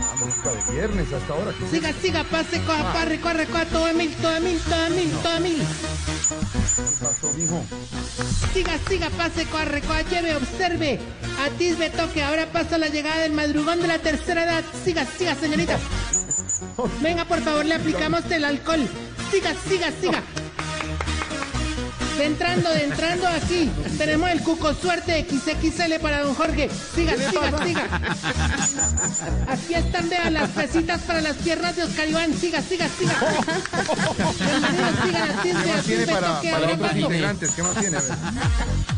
doctor. Música de viernes hasta ahora. ¿qué Siga, siga, pase, coja, parre, corre, coja, todo mil, todo mil, todo mil, todo mil. eso pasó, mijo? Siga, siga, pase, corre, coja, lleve, observe. Atisbe, toque, ahora pasa la llegada del madrugón de la tercera edad. Siga, siga, señorita. Venga, por favor, le aplicamos el alcohol. Siga, siga, siga. De entrando, de entrando aquí. Tenemos el cuco suerte XXL para don Jorge. Siga, siga, siga. Aquí están, vean las pesitas para las piernas de Oscar Iván. Siga, siga, siga. ¿Qué más tiene para, para otros integrantes? ¿Qué más tiene? A ver.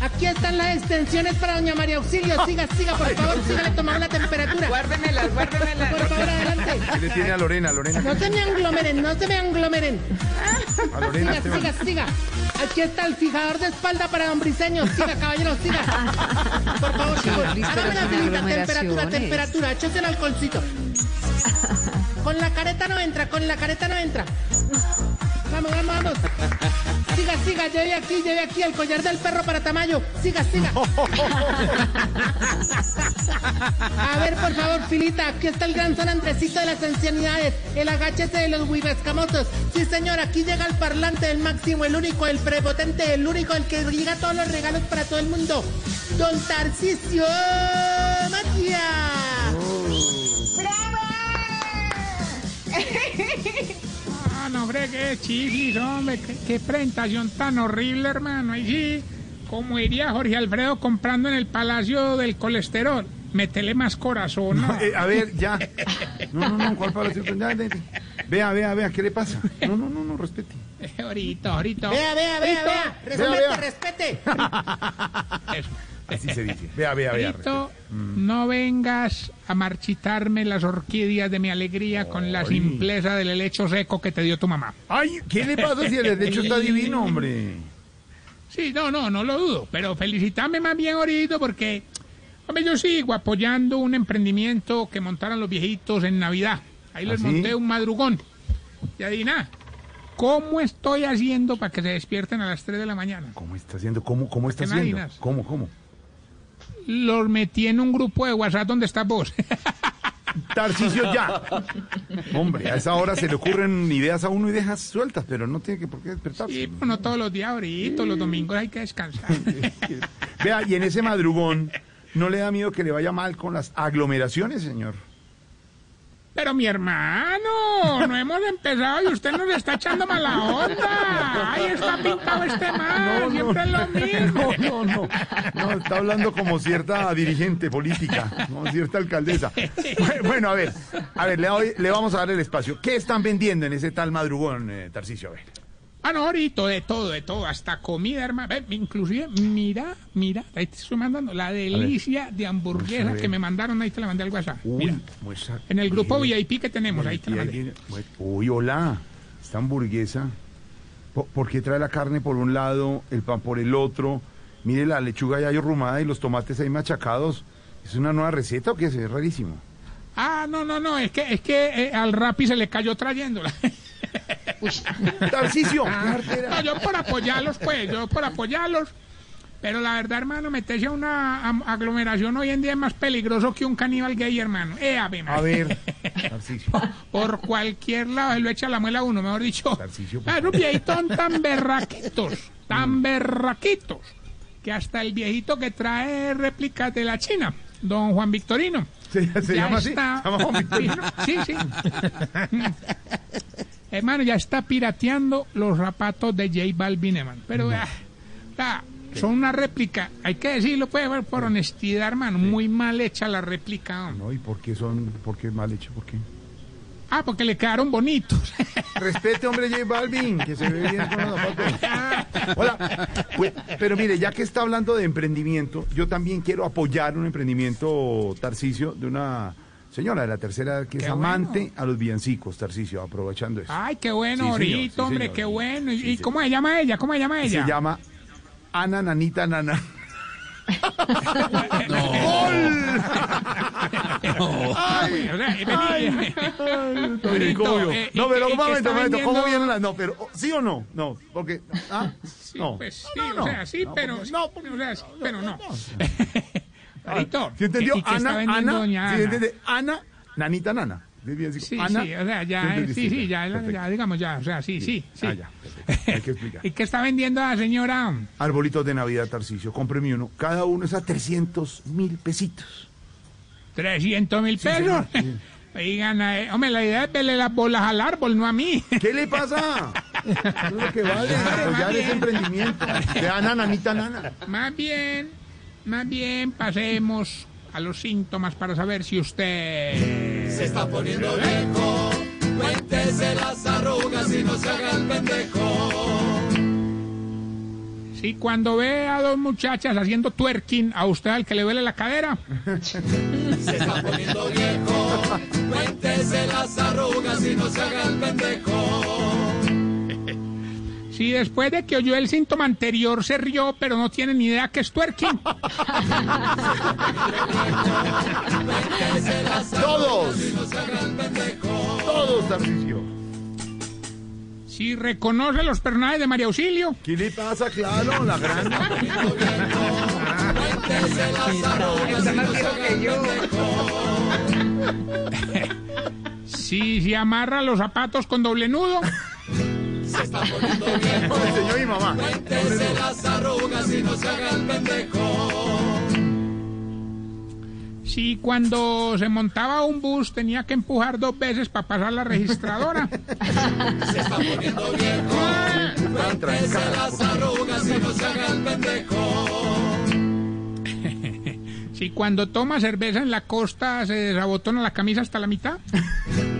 Aquí están las extensiones para doña María Auxilio. Siga, siga, por favor, siga, le tomamos la temperatura. Guárdemelas, guárdemelas. Por favor, adelante. ¿Qué le tiene a Lorena? Lorena, No se me aglomeren, no se me aglomeren. a Lorena Siga, siga, siga. Aquí está el fijador de espalda para don Briseño. Siga, caballero, siga. Por favor, Hágame la filita, temperatura, temperatura. Échese el alcoholcito. Con la careta no entra, con la careta no entra. Vamos, vamos, vamos. Siga, siga, lleve aquí, lleve aquí el collar del perro para Tamayo. Siga, siga. A ver, por favor, filita, aquí está el gran San Andresito de las ancianidades, el agáchese de los huivescamosos. Sí, señor, aquí llega el parlante, el máximo, el único, el prepotente, el único, el que llega todos los regalos para todo el mundo. Don Tarcisio No, hombre, qué chisis, hombre, qué, qué presentación tan horrible, hermano. Ahí sí, como iría Jorge Alfredo comprando en el Palacio del Colesterol. Métele más corazón, ¿no? Eh, a ver, ya. No, no, no, ¿cuál para ya, de- de- Vea, vea, vea, ¿qué le pasa? No, no, no, no, respete. Ahorita, ahorita. Vea, vea, vea, vea. Respete, vea. respete. Eso. Así se dice. Vea, vea, vea. Ahorita, no vengas a marchitarme las orquídeas de mi alegría con la Ay. simpleza del helecho seco que te dio tu mamá. Ay, ¿qué le pasa si el derecho está divino, hombre? Sí, no, no, no lo dudo, pero felicitame más bien ahorita porque, hombre, yo sigo apoyando un emprendimiento que montaron los viejitos en Navidad. Ahí les ¿Ah, sí? monté un madrugón. Y adivina, ¿cómo estoy haciendo para que se despierten a las 3 de la mañana? ¿Cómo está haciendo? ¿Cómo, cómo está ¿Qué haciendo? ¿Cómo, cómo? Los metí en un grupo de WhatsApp donde estás vos. Tarcicio ya. Hombre, a esa hora se le ocurren ideas a uno y dejas sueltas, pero no tiene que por qué despertarse. y pues no todos los días ahorita, los domingos hay que descansar. Vea, y en ese madrugón, ¿no le da miedo que le vaya mal con las aglomeraciones, señor? Pero mi hermano, no hemos empezado y usted nos está echando mala onda. Ahí está pintado este mal, siempre es lo mismo. No, no, no. No, está hablando como cierta dirigente política, como cierta alcaldesa. Bu- Bueno, a ver, a ver, le, doy- le vamos a dar el espacio. ¿Qué están vendiendo en ese tal madrugón, eh, Tarcicio? A ver. Ah, no, ahorita, de todo, de todo, hasta comida, hermano. Ve, Inclusive, mira, mira, ahí te estoy mandando la delicia de hamburguesa que me mandaron, ahí te la mandé al WhatsApp. Mira, muestra- en el grupo Uy, VIP que tenemos, ahí te la mandé. Uy, hola. Esta hamburguesa. ¿Por, por qué trae la carne por un lado, el pan por el otro? Mire la lechuga ya arrumada y los tomates ahí machacados. ¿Es una nueva receta o qué es? Es rarísimo. Ah, no, no, no, es que, es que eh, al Rappi se le cayó trayéndola. Tarcicio, qué artera. No, yo por apoyarlos, pues, yo por apoyarlos. Pero la verdad, hermano, meterse a una aglomeración hoy en día es más peligroso que un caníbal gay, hermano. Eh, A María. ver, Tarcicio. Por cualquier lado se lo echa la muela a uno, mejor dicho. Tarcisio, por Ah, Esos viejitos tan berraquitos, tan berraquitos, que hasta el viejito que trae réplicas de la China, don Juan Victorino. ¿Se, se ya llama así? está- ¿Se llama Juan Victorino? Sí, sí. hermano, ya está pirateando los zapatos de J Balvin, hermano. Pero ah, ah, son una réplica, hay que decirlo pues, por- por honestidad, hermano. Muy mal hecha la réplica, hombre. No, ¿y por qué son, por qué mal hecho? ¿Por qué? Ah, porque le quedaron bonitos. Respete, hombre, J Balvin, que se ve bien con los zapatos. Hola. Pues, pero mire, ya que está hablando de emprendimiento, yo también quiero apoyar un emprendimiento, Tarcicio, de una señora de la tercera edad que Qué es bueno. amante a los villancicos, Tarcicio, aprovechando eso. Ay, qué bueno, Sí, señor, ahorita, sí, hombre, señor. qué bueno. ¿Y Sí, y sí. cómo se llama ella? ¿Cómo se llama ella? Se llama Ana Nanita Nana. Ay, o Ahorita, obvio. eh, No, ¿y pero un momento, momento, ¿cómo vienen las.? No, pero, ¿sí o no? No, porque. Ah, Sí, no. pues sí, No, o no. sea, sí, No, pero no, o sea, sí, pero no. Ahorita, ¿Sí entendió? ¿y- y Ana, vendiendo Ana, doña ¿sí Ana? entiende? Ana, Nanita Nana. ¿Sí, Ana, sí, o sea, ya, ¿sí sí, sí, ya, ya, digamos ya, o sea, sí, sí, sí. Ah, ya. Hay que explicar. ¿Y qué está vendiendo la señora? Arbolitos de Navidad, Tarcicio, cómpreme uno. Cada uno es a 300 mil pesitos. 300 mil pesos. Oigan, eh, hombre, la idea es verle las bolas al árbol, no a mí. ¿Qué le pasa? Es lo que vale, apoyar ese emprendimiento. De Ana, Nanita, Nana. Más bien, más bien pasemos a los síntomas para saber si usted... Se está poniendo viejo, cuéntese las arrugas y no se haga el pendejo. Si cuando ve a dos muchachas haciendo twerking, a usted al que le duele la cadera. Se está poniendo viejo, cuéntese las arrugas y no se haga el pendejo. Si después de que oyó el síntoma anterior se rió, pero no tiene ni idea que es twerking. Todos. Todos, Tarcicio. Si reconoce los personajes de María Auxilio. ¿Qué le pasa? Claro, la gran. Si se amarra los zapatos con doble nudo. Me enseñó mi mamá. Si cuando se montaba un bus tenía que empujar dos veces para pasar la registradora. Tan trancadas, Si cuando toma cerveza en la costa se desabotona la camisa hasta la mitad.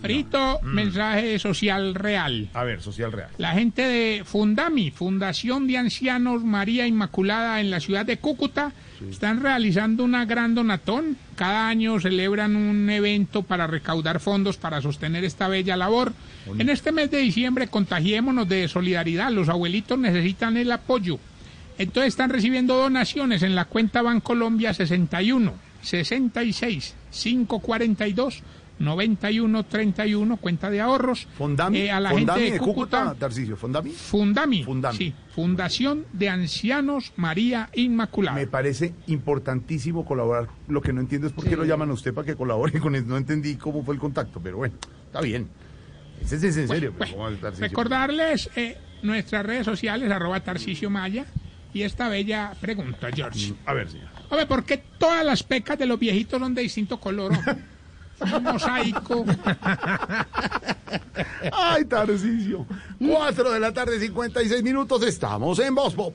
Frito, mensaje social real. A ver, social real. La gente de Fundami, Fundación de Ancianos María Inmaculada en la ciudad de Cúcuta, están realizando una gran donatón. Cada año celebran un evento para recaudar fondos para sostener esta bella labor. En este mes de diciembre contagiémonos de solidaridad. Los abuelitos necesitan el apoyo. Entonces están recibiendo donaciones en la cuenta Bancolombia 61 66 542 9131, cuenta de ahorros. Fondami, Eh, a la Fondami gente de Cúcuta, Cúcuta, Tarcicio, Fondami. Fundami, Fundami. sí, Fundación de Ancianos María Inmaculada. Me parece importantísimo colaborar. Lo que no entiendo es por qué lo llaman a usted para que colabore con eso. No entendí cómo fue el contacto, pero bueno, está bien. Ese es en serio. pero Bueno, ¿cómo va a estar Tarcisio? recordarles eh, nuestras redes sociales, arroba Tarcicio Maya, y esta bella pregunta, George. A ver, señor. Hombre, ¿por qué todas las pecas de los viejitos son de distinto color? Un mosaico. Ay, Tarcisio. Cuatro de la tarde, 56 minutos. Estamos en Voz Pop.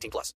18 plus.